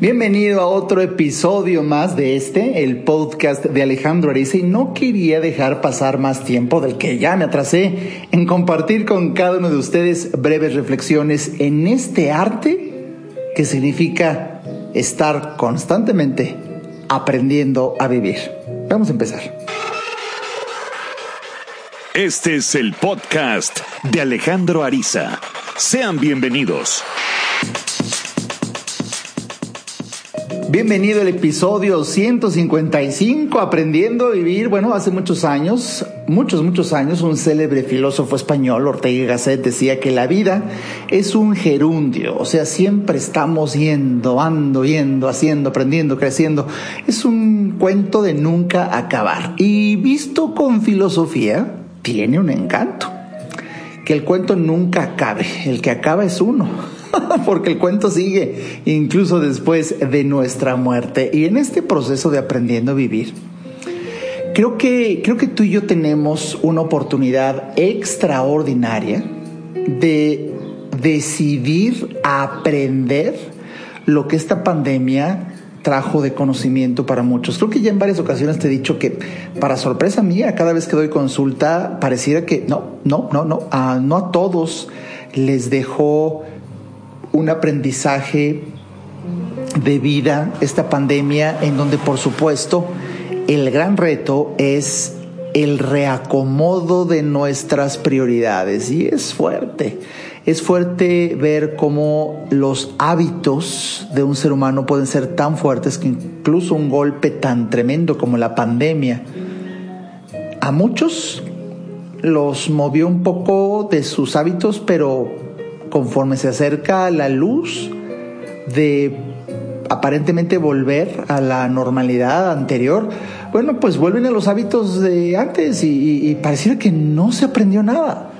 Bienvenido a otro episodio más de este, el podcast de Alejandro Ariza y no quería dejar pasar más tiempo del que ya me atrasé en compartir con cada uno de ustedes breves reflexiones en este arte que significa estar constantemente aprendiendo a vivir. Vamos a empezar. Este es el podcast de Alejandro Ariza. Sean bienvenidos. Bienvenido al episodio 155, Aprendiendo a Vivir. Bueno, hace muchos años, muchos, muchos años, un célebre filósofo español, Ortega Gasset, decía que la vida es un gerundio, o sea, siempre estamos yendo, ando, yendo, haciendo, aprendiendo, creciendo. Es un cuento de nunca acabar. Y visto con filosofía, tiene un encanto. Que el cuento nunca acabe, el que acaba es uno. porque el cuento sigue incluso después de nuestra muerte. Y en este proceso de aprendiendo a vivir, creo que, creo que tú y yo tenemos una oportunidad extraordinaria de decidir aprender lo que esta pandemia trajo de conocimiento para muchos. Creo que ya en varias ocasiones te he dicho que, para sorpresa mía, cada vez que doy consulta, pareciera que no, no, no, no, a, no a todos les dejó un aprendizaje de vida esta pandemia en donde por supuesto el gran reto es el reacomodo de nuestras prioridades y es fuerte. Es fuerte ver cómo los hábitos de un ser humano pueden ser tan fuertes que incluso un golpe tan tremendo como la pandemia a muchos los movió un poco de sus hábitos, pero conforme se acerca la luz de aparentemente volver a la normalidad anterior, bueno, pues vuelven a los hábitos de antes y, pareciera que no se aprendió nada.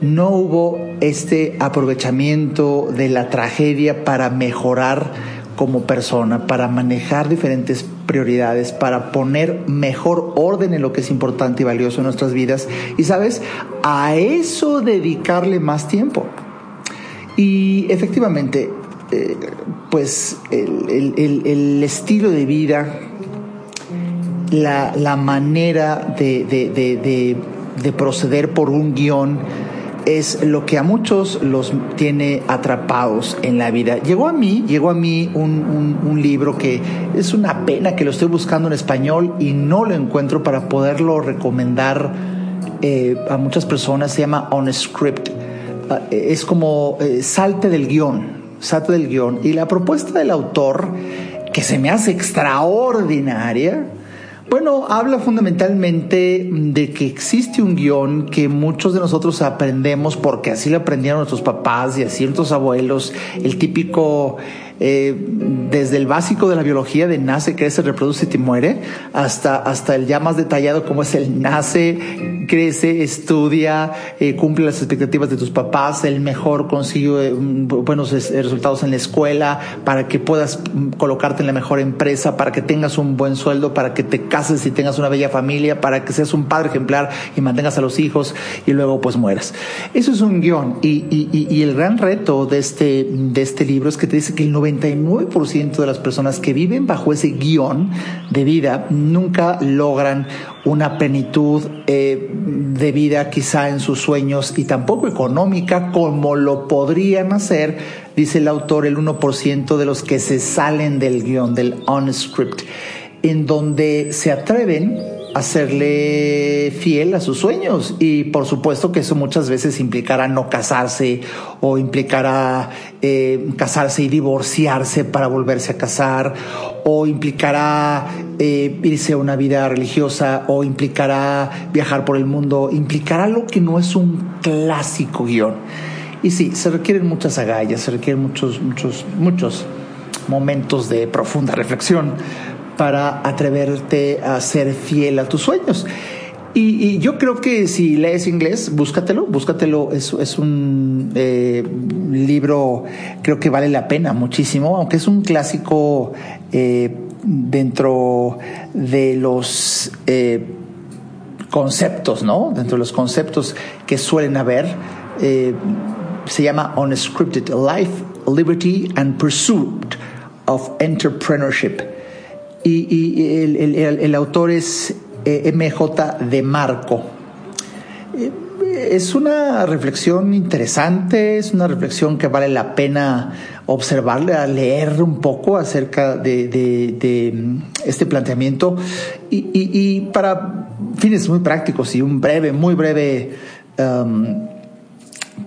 No hubo este aprovechamiento de la tragedia para mejorar como persona, para manejar diferentes prioridades, para poner mejor orden en lo que es importante y valioso en nuestras vidas. Y sabes, a eso dedicarle más tiempo. Y efectivamente, eh, pues el, estilo de vida, la, manera de, proceder por un guion, es lo que a muchos los tiene atrapados en la vida. Llegó a mí, llegó a mí un, libro que es una pena que lo estoy buscando en español y no lo encuentro para poderlo recomendar eh, a muchas personas. Se llama On Script es como eh, salte del guion, salte del guion. Y la propuesta del autor, que se me hace extraordinaria, bueno, habla fundamentalmente de que existe un guion que muchos de nosotros aprendemos porque así lo aprendieron nuestros papás y así nuestros abuelos, el típico eh, desde el básico de la biología de nace, crece, reproduce y muere, hasta, hasta el ya más detallado como es el nace, crece, estudia, eh, cumple las expectativas de tus papás, el mejor consigue eh, buenos resultados en la escuela, para que puedas colocarte en la mejor empresa, para que tengas un buen sueldo, para que te cases y tengas una bella familia, para que seas un padre ejemplar y mantengas a los hijos y luego pues mueras. Eso es un guion y, y, y el gran reto de este, de este libro es que te dice que el 90 99% de las personas que viven bajo ese guion de vida nunca logran una plenitud eh, de vida quizá en sus sueños y tampoco económica como lo podrían hacer, dice el autor, el 1% de los que se salen del guion, del on-script, en donde se atreven hacerle fiel a sus sueños y por supuesto que eso muchas veces implicará no casarse o implicará eh, casarse y divorciarse para volverse a casar o implicará eh, irse a una vida religiosa o implicará viajar por el mundo, implicará lo que no es un clásico guion. Y sí, se requieren muchas agallas, se requieren muchos, muchos, muchos momentos de profunda reflexión para atreverte a ser fiel a tus sueños. Y, yo creo que si lees inglés, búscatelo, búscatelo. Es, es un eh, libro, creo que vale la pena muchísimo, aunque es un clásico eh, dentro de los eh, conceptos, ¿no? Dentro de los conceptos que suelen haber. se llama Unscripted Life, Liberty and Pursuit of Entrepreneurship. Y, el, autor es eh, MJ de Marco. Eh, es una reflexión interesante, es una reflexión que vale la pena observarle, leer un poco acerca de, mm, este planteamiento y, para fines muy prácticos y un breve, muy breve um,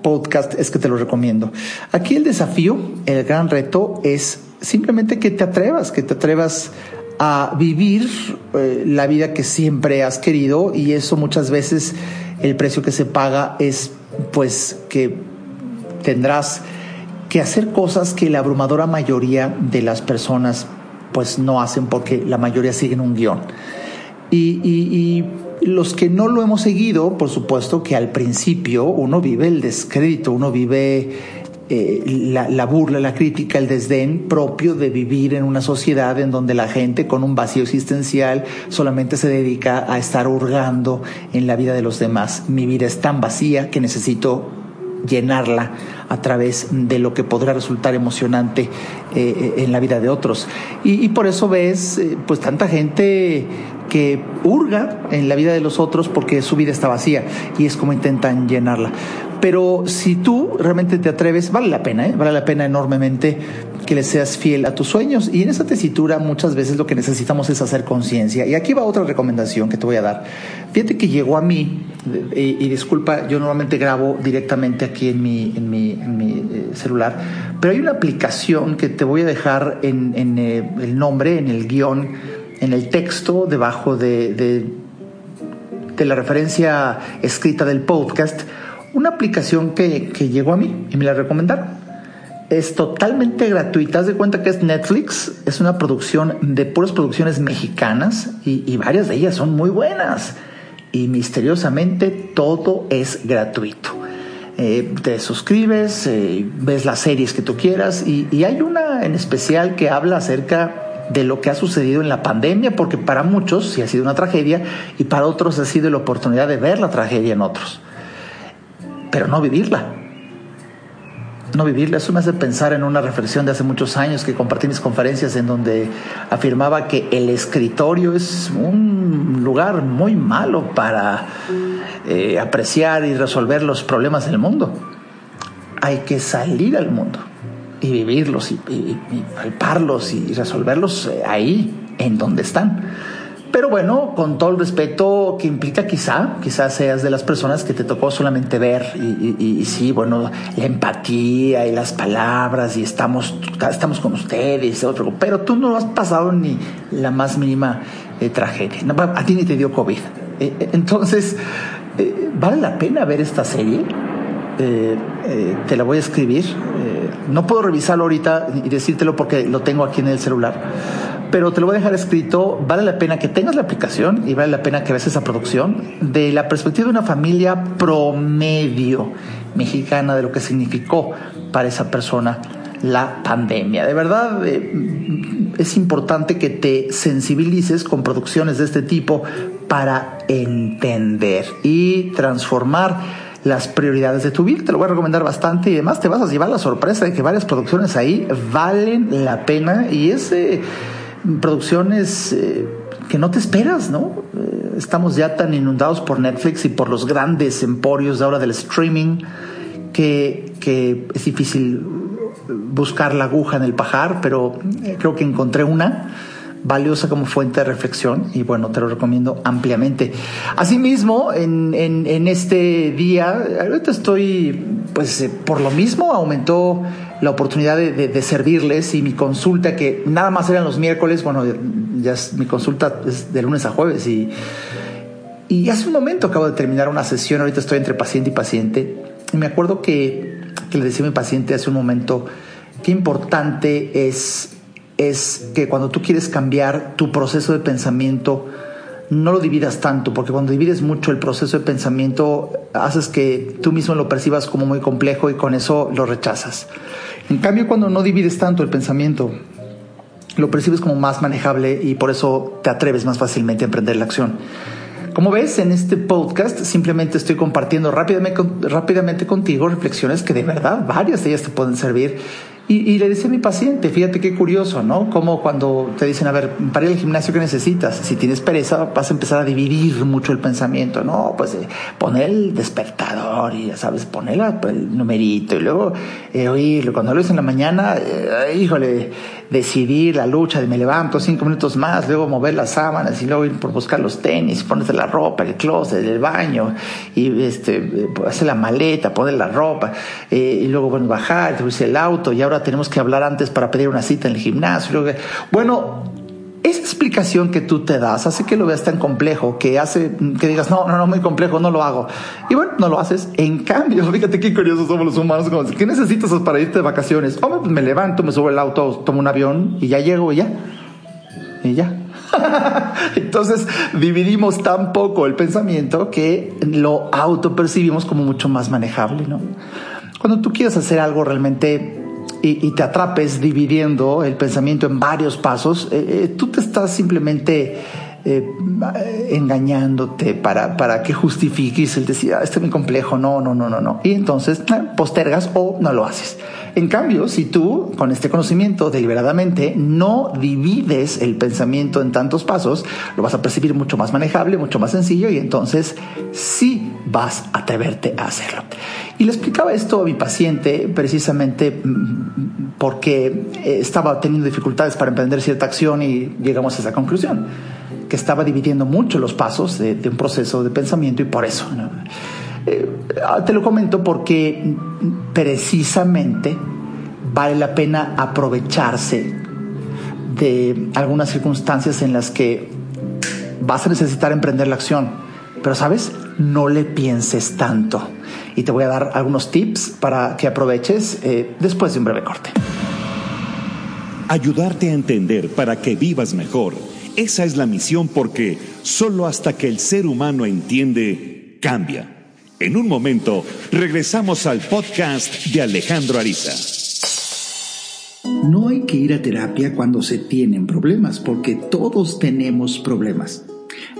podcast es que te lo recomiendo. Aquí el desafío, el gran reto es simplemente que te atrevas, que te atrevas a vivir eh, la vida que siempre has querido y eso muchas veces el precio que se paga es pues que tendrás que hacer cosas que la abrumadora mayoría de las personas pues no hacen porque la mayoría siguen un guion. Y, los que no lo hemos seguido, por supuesto que al principio uno vive el descrédito, uno vive eh, la, la, burla, la crítica, el desdén propio de vivir en una sociedad en donde la gente con un vacío existencial solamente se dedica a estar hurgando en la vida de los demás. Mi vida es tan vacía que necesito llenarla a través de lo que podrá resultar emocionante eh, en la vida de otros. Y, por eso ves eh, pues tanta gente que hurga en la vida de los otros porque su vida está vacía y es como intentan llenarla. Pero si tú realmente te atreves, vale la pena, ¿eh? vale la pena enormemente que le seas fiel a tus sueños. Y en esa tesitura muchas veces lo que necesitamos es hacer conciencia. Y aquí va otra recomendación que te voy a dar. Fíjate que llegó a mí, y, disculpa, yo normalmente grabo directamente aquí en mi, en mi, eh, celular, pero hay una aplicación que te voy a dejar en, eh, el nombre, en el guion, en el texto, debajo de, de, de la referencia escrita del podcast una aplicación que, llegó a mí y me la recomendaron. Es totalmente gratuita. Haz de cuenta que es Netflix. Es una producción de puras producciones mexicanas y, varias de ellas son muy buenas. Y misteriosamente todo es gratuito. Eh, te suscribes, eh, ves las series que tú quieras y, y hay una en especial que habla acerca de lo que ha sucedido en la pandemia, porque para muchos sí ha sido una tragedia y para otros ha sido la oportunidad de ver la tragedia en otros pero no vivirla. No vivirla. Eso me hace pensar en una reflexión de hace muchos años que compartí mis conferencias en donde afirmaba que el escritorio es un lugar muy malo para eh, apreciar y resolver los problemas del mundo. Hay que salir al mundo y vivirlos y, y palparlos y resolverlos eh, ahí, en donde están. Pero bueno, con todo el respeto que implica quizá, quizás seas de las personas que te tocó solamente ver y, sí, bueno, la empatía y las palabras y estamos, estamos con ustedes, pero tú no has pasado ni la más mínima eh, tragedia. a ti ni te dio COVID. Eh, eh, entonces, ¿vale la pena ver esta serie? te la voy a escribir. no puedo revisarlo ahorita y decírtelo porque lo tengo aquí en el celular pero te lo voy a dejar escrito. Vale la pena que tengas la aplicación y vale la pena que veas esa producción de la perspectiva de una familia promedio mexicana, de lo que significó para esa persona la pandemia. De verdad, eh, es importante que te sensibilices con producciones de este tipo para entender y transformar las prioridades de tu vida. Te lo voy a recomendar bastante y además te vas a llevar la sorpresa de que varias producciones ahí valen la pena y ese producciones eh, que no te esperas, ¿no? Eh, estamos ya tan inundados por Netflix y por los grandes emporios de ahora del streaming que, es difícil buscar la aguja en el pajar, pero eh, creo que encontré una valiosa como fuente de reflexión y bueno, te lo recomiendo ampliamente. Asimismo, en, en, en este día, ahorita estoy, pues por lo mismo, aumentó la oportunidad de, servirles y mi consulta, que nada más eran los miércoles, bueno, ya mi consulta es de lunes a jueves y, y hace un momento acabo de terminar una sesión, ahorita estoy entre paciente y paciente, y me acuerdo que, que le decía a mi paciente hace un momento, qué importante es, es que cuando tú quieres cambiar tu proceso de pensamiento, no lo dividas tanto, porque cuando divides mucho el proceso de pensamiento, haces que tú mismo lo percibas como muy complejo y con eso lo rechazas. En cambio, cuando no divides tanto el pensamiento, lo percibes como más manejable y por eso te atreves más fácilmente a emprender la acción. Como ves, en este podcast simplemente estoy compartiendo rápidamente, rápidamente contigo reflexiones que de verdad varias de ellas te pueden servir Y, le decía a mi paciente, fíjate qué curioso, ¿no? Como cuando te dicen, a ver, para ir al gimnasio, ¿qué necesitas? Si tienes pereza, vas a empezar a dividir mucho el pensamiento, ¿no? Pues eh, poner el despertador y, ya sabes, poner el numerito y luego eh, oírlo. Cuando lo en la mañana, eh, híjole, decidir la lucha de me levanto cinco minutos más, luego mover las sábanas y luego ir por buscar los tenis, ponerte la ropa, el closet, el baño y este, hacer la maleta, poner la ropa y luego bueno, bajar, subirse el auto y ahora tenemos que hablar antes para pedir una cita en el gimnasio. Bueno, esa explicación que tú te das hace que lo veas tan complejo, que hace que digas, no, no, no, muy complejo, no lo hago. Y bueno, no lo haces. En cambio, fíjate qué curiosos somos los humanos. ¿Qué necesitas para irte de vacaciones? Hombre, pues me levanto, me subo el auto, tomo un avión y ya llego y ya. Y ya. Entonces dividimos tan poco el pensamiento que lo autopercibimos como mucho más manejable, ¿no? Cuando tú quieres hacer algo realmente y, te atrapes dividiendo el pensamiento en varios pasos, eh, eh, tú te estás simplemente eh, engañándote para, para que justifiques el decir, ah, esto es muy complejo, no, no, no, no, no. Y entonces postergas o no lo haces. En cambio, si tú, con este conocimiento deliberadamente, no divides el pensamiento en tantos pasos, lo vas a percibir mucho más manejable, mucho más sencillo y entonces sí vas a atreverte a hacerlo. Y le explicaba esto a mi paciente precisamente mm, porque eh, estaba teniendo dificultades para emprender cierta acción y llegamos a esa conclusión, que estaba dividiendo mucho los pasos de, un proceso de pensamiento y por eso. Eh, te lo comento porque precisamente vale la pena aprovecharse de algunas circunstancias en las que vas a necesitar emprender la acción. Pero sabes, no le pienses tanto y te voy a dar algunos tips para que aproveches eh, después de un breve corte. Ayudarte a entender para que vivas mejor. Esa es la misión porque solo hasta que el ser humano entiende, cambia. En un momento, regresamos al podcast de Alejandro Ariza. No hay que ir a terapia cuando se tienen problemas, porque todos tenemos problemas.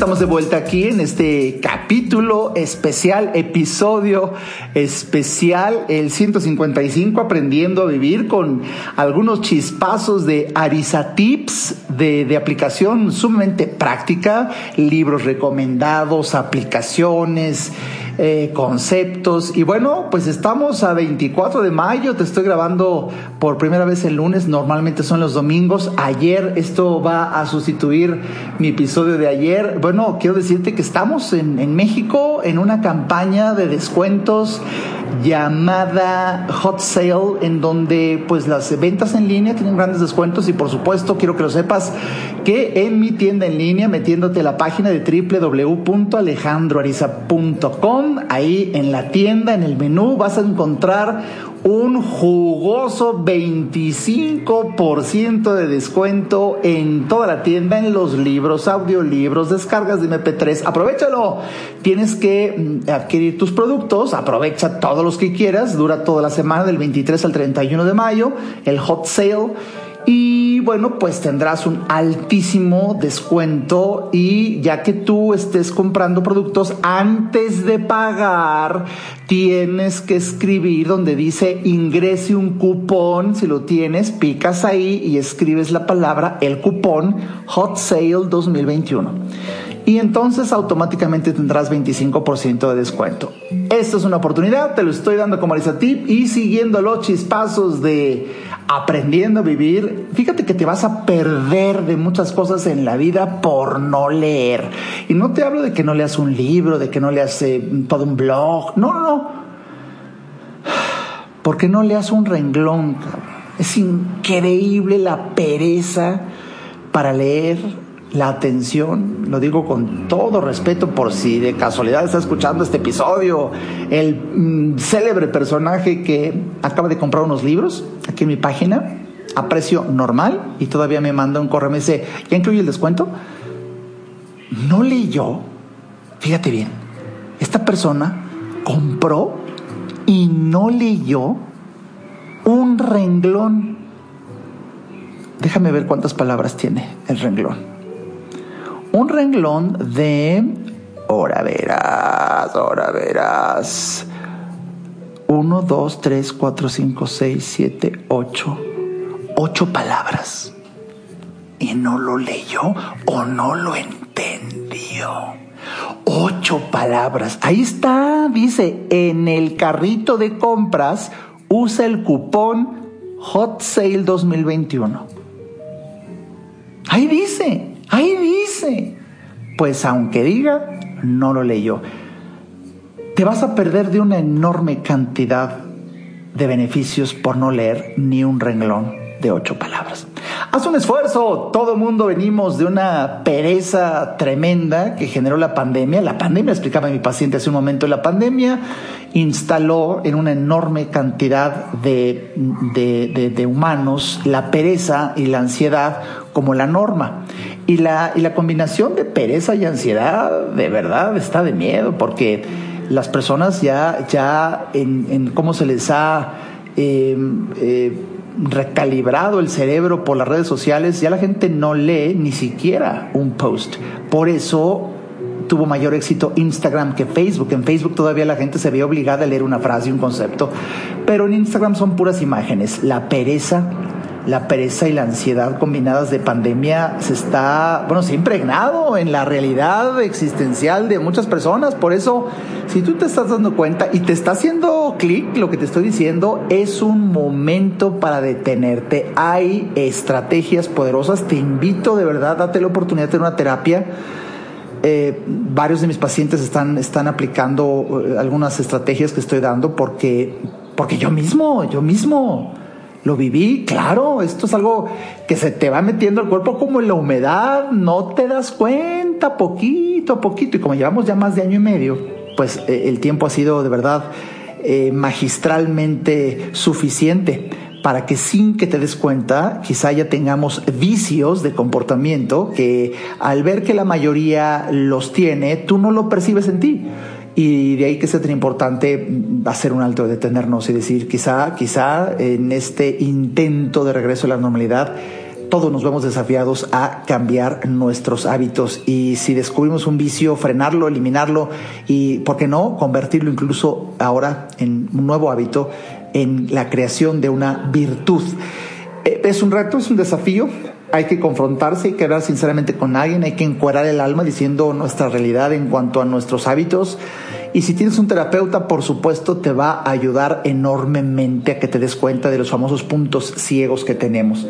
Estamos de vuelta aquí en este capítulo especial, episodio especial, el 155, aprendiendo a vivir con algunos chispazos de Arisa Tips de, de aplicación sumamente práctica, libros recomendados, aplicaciones, eh, conceptos. Y bueno, pues estamos a 24 de mayo, te estoy grabando por primera vez el lunes, normalmente son los domingos. Ayer esto va a sustituir mi episodio de ayer. Bueno, quiero decirte que estamos en, en México en una campaña de descuentos llamada Hot Sale, en donde pues las ventas en línea tienen grandes descuentos y por supuesto quiero que lo sepas que en mi tienda en línea, metiéndote a la página de www.alejandroariza.com, ahí en la tienda, en el menú, vas a encontrar un jugoso 25% de descuento en toda la tienda, en los libros, audiolibros, descargas de MP3. Aprovechalo. Tienes que mm, adquirir tus productos, aprovecha todos los que quieras, dura toda la semana del 23 al 31 de mayo, el hot sale y bueno, pues tendrás un altísimo descuento y ya que tú estés comprando productos antes de pagar, tienes que escribir donde dice ingrese un cupón, si lo tienes, picas ahí y escribes la palabra, el cupón Hot Sale 2021. Y entonces automáticamente tendrás 25% de descuento. Esta es una oportunidad, te lo estoy dando como Tip y siguiendo los chispazos de aprendiendo a vivir, fíjate que te vas a perder de muchas cosas en la vida por no leer. Y no te hablo de que no leas un libro, de que no leas eh, todo un blog, no, no, no. Porque no leas un renglón, Es increíble la pereza para leer la atención, lo digo con todo respeto por si de casualidad está escuchando este episodio, el mm, célebre personaje que acaba de comprar unos libros aquí en mi página a precio normal y todavía me manda un correo, me dice, ¿ya incluye el descuento? No leyó, fíjate bien, esta persona compró y no leyó un renglón. Déjame ver cuántas palabras tiene el renglón un renglón de, ahora verás, ahora verás, 1, 2, 3, 4, 5, 6, 7, 8, 8 palabras. Y no lo leyó o no lo entendió. Ocho palabras. Ahí está, dice, en el carrito de compras usa el cupón Hot Sale 2021. Ahí dice, Ahí dice. Pues aunque diga, no lo leyó. Te vas a perder de una enorme cantidad de beneficios por no leer ni un renglón de ocho palabras. Haz un esfuerzo. Todo mundo venimos de una pereza tremenda que generó la pandemia. La pandemia, explicaba mi paciente hace un momento, la pandemia instaló en una enorme cantidad de, de humanos la pereza y la ansiedad como la norma. Y la, y la combinación de pereza y ansiedad de verdad está de miedo porque las personas ya, ya en, cómo se les ha em, eh, recalibrado el cerebro por las redes sociales, ya la gente no lee ni siquiera un post. Por eso tuvo mayor éxito Instagram que Facebook. En Facebook todavía la gente se ve obligada a leer una frase un concepto, pero en Instagram son puras imágenes. La pereza la pereza y la ansiedad combinadas de pandemia se está, bueno, se ha impregnado en la realidad existencial de muchas personas. Por eso, si tú te estás dando cuenta y te está haciendo clic lo que te estoy diciendo, es un momento para detenerte. Hay estrategias poderosas. Te invito de verdad, date la oportunidad de tener una terapia. Eh, varios de mis pacientes están, están aplicando eh, algunas estrategias que estoy dando porque, porque yo mismo, yo mismo lo viví, claro, esto es algo que se te va metiendo al cuerpo como en la humedad, no te das cuenta, poquito a poquito, y como llevamos ya más de año y medio, pues eh, el tiempo ha sido de verdad eh, magistralmente suficiente para que sin que te des cuenta, quizá ya tengamos vicios de comportamiento que al ver que la mayoría los tiene, tú no lo percibes en ti. Y de ahí que sea tan importante hacer un alto, detenernos y decir, quizá, quizá en este intento de regreso a la normalidad, todos nos vemos desafiados a cambiar nuestros hábitos y si descubrimos un vicio, frenarlo, eliminarlo y, ¿por qué no?, convertirlo incluso ahora en un nuevo hábito, en la creación de una virtud. Eh, es un reto, es un desafío, hay que confrontarse, hay que hablar sinceramente con alguien, hay que encuadrar el alma diciendo nuestra realidad en cuanto a nuestros hábitos. Y si tienes un terapeuta, por supuesto, te va a ayudar enormemente a que te des cuenta de los famosos puntos ciegos que tenemos.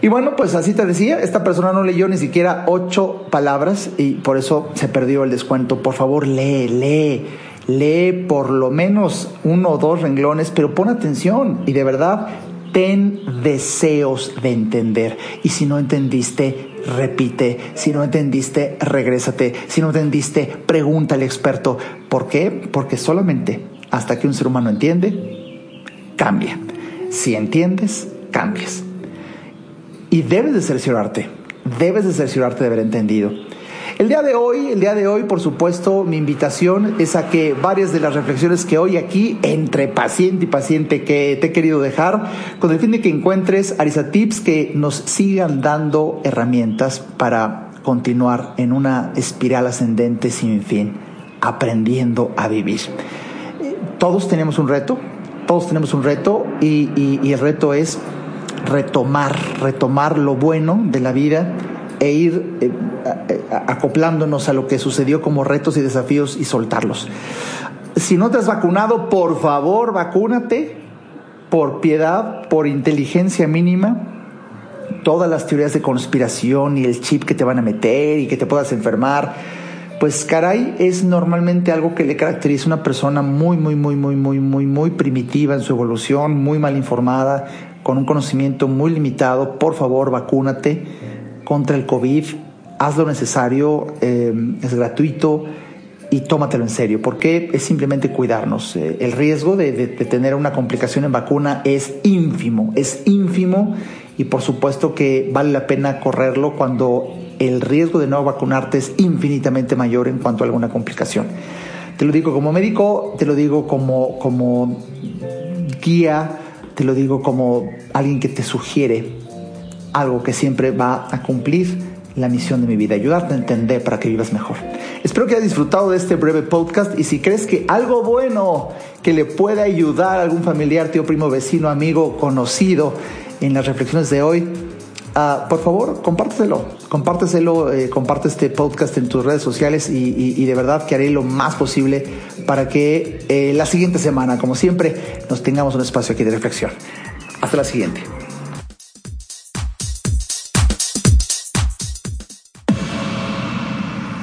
Y bueno, pues así te decía, esta persona no leyó ni siquiera ocho palabras y por eso se perdió el descuento. Por favor, lee, lee, lee por lo menos uno o dos renglones, pero pon atención y de verdad ten deseos de entender. Y si no entendiste, repite. Si no entendiste, regrésate. Si no entendiste, pregunta al experto. ¿Por qué? Porque solamente hasta que un ser humano entiende, cambia. Si entiendes, cambias. Y debes de cerciorarte, debes de cerciorarte de haber entendido. El día de hoy, el día de hoy, por supuesto, mi invitación es a que varias de las reflexiones que hoy aquí, entre paciente y paciente, que te he querido dejar, con el fin de que encuentres Arisa Tips que nos sigan dando herramientas para continuar en una espiral ascendente sin fin, aprendiendo a vivir. Todos tenemos un reto, todos tenemos un reto y, y el reto es retomar, retomar lo bueno de la vida e ir eh, acoplándonos a lo que sucedió como retos y desafíos y soltarlos. Si no te has vacunado, por favor, vacúnate por piedad, por inteligencia mínima. Todas las teorías de conspiración y el chip que te van a meter y que te puedas enfermar, pues caray, es normalmente algo que le caracteriza a una persona muy, muy, muy, muy, muy, muy, muy primitiva en su evolución, muy mal informada, con un conocimiento muy limitado. Por favor, vacúnate contra el COVID, haz lo necesario, eh, es gratuito y tómatelo en serio, porque es simplemente cuidarnos. Eh, el riesgo de, de, tener una complicación en vacuna es ínfimo, es ínfimo y por supuesto que vale la pena correrlo cuando el riesgo de no vacunarte es infinitamente mayor en cuanto a alguna complicación. Te lo digo como médico, te lo digo como, como guía, te lo digo como alguien que te sugiere algo que siempre va a cumplir la misión de mi vida, ayudarte a entender para que vivas mejor. Espero que hayas disfrutado de este breve podcast y si crees que algo bueno que le pueda ayudar a algún familiar, tío, primo, vecino, amigo, conocido en las reflexiones de hoy, uh, por favor, compárteselo, compárteselo, eh, comparte este podcast en tus redes sociales y, de verdad que haré lo más posible para que eh, la siguiente semana, como siempre, nos tengamos un espacio aquí de reflexión. Hasta la siguiente.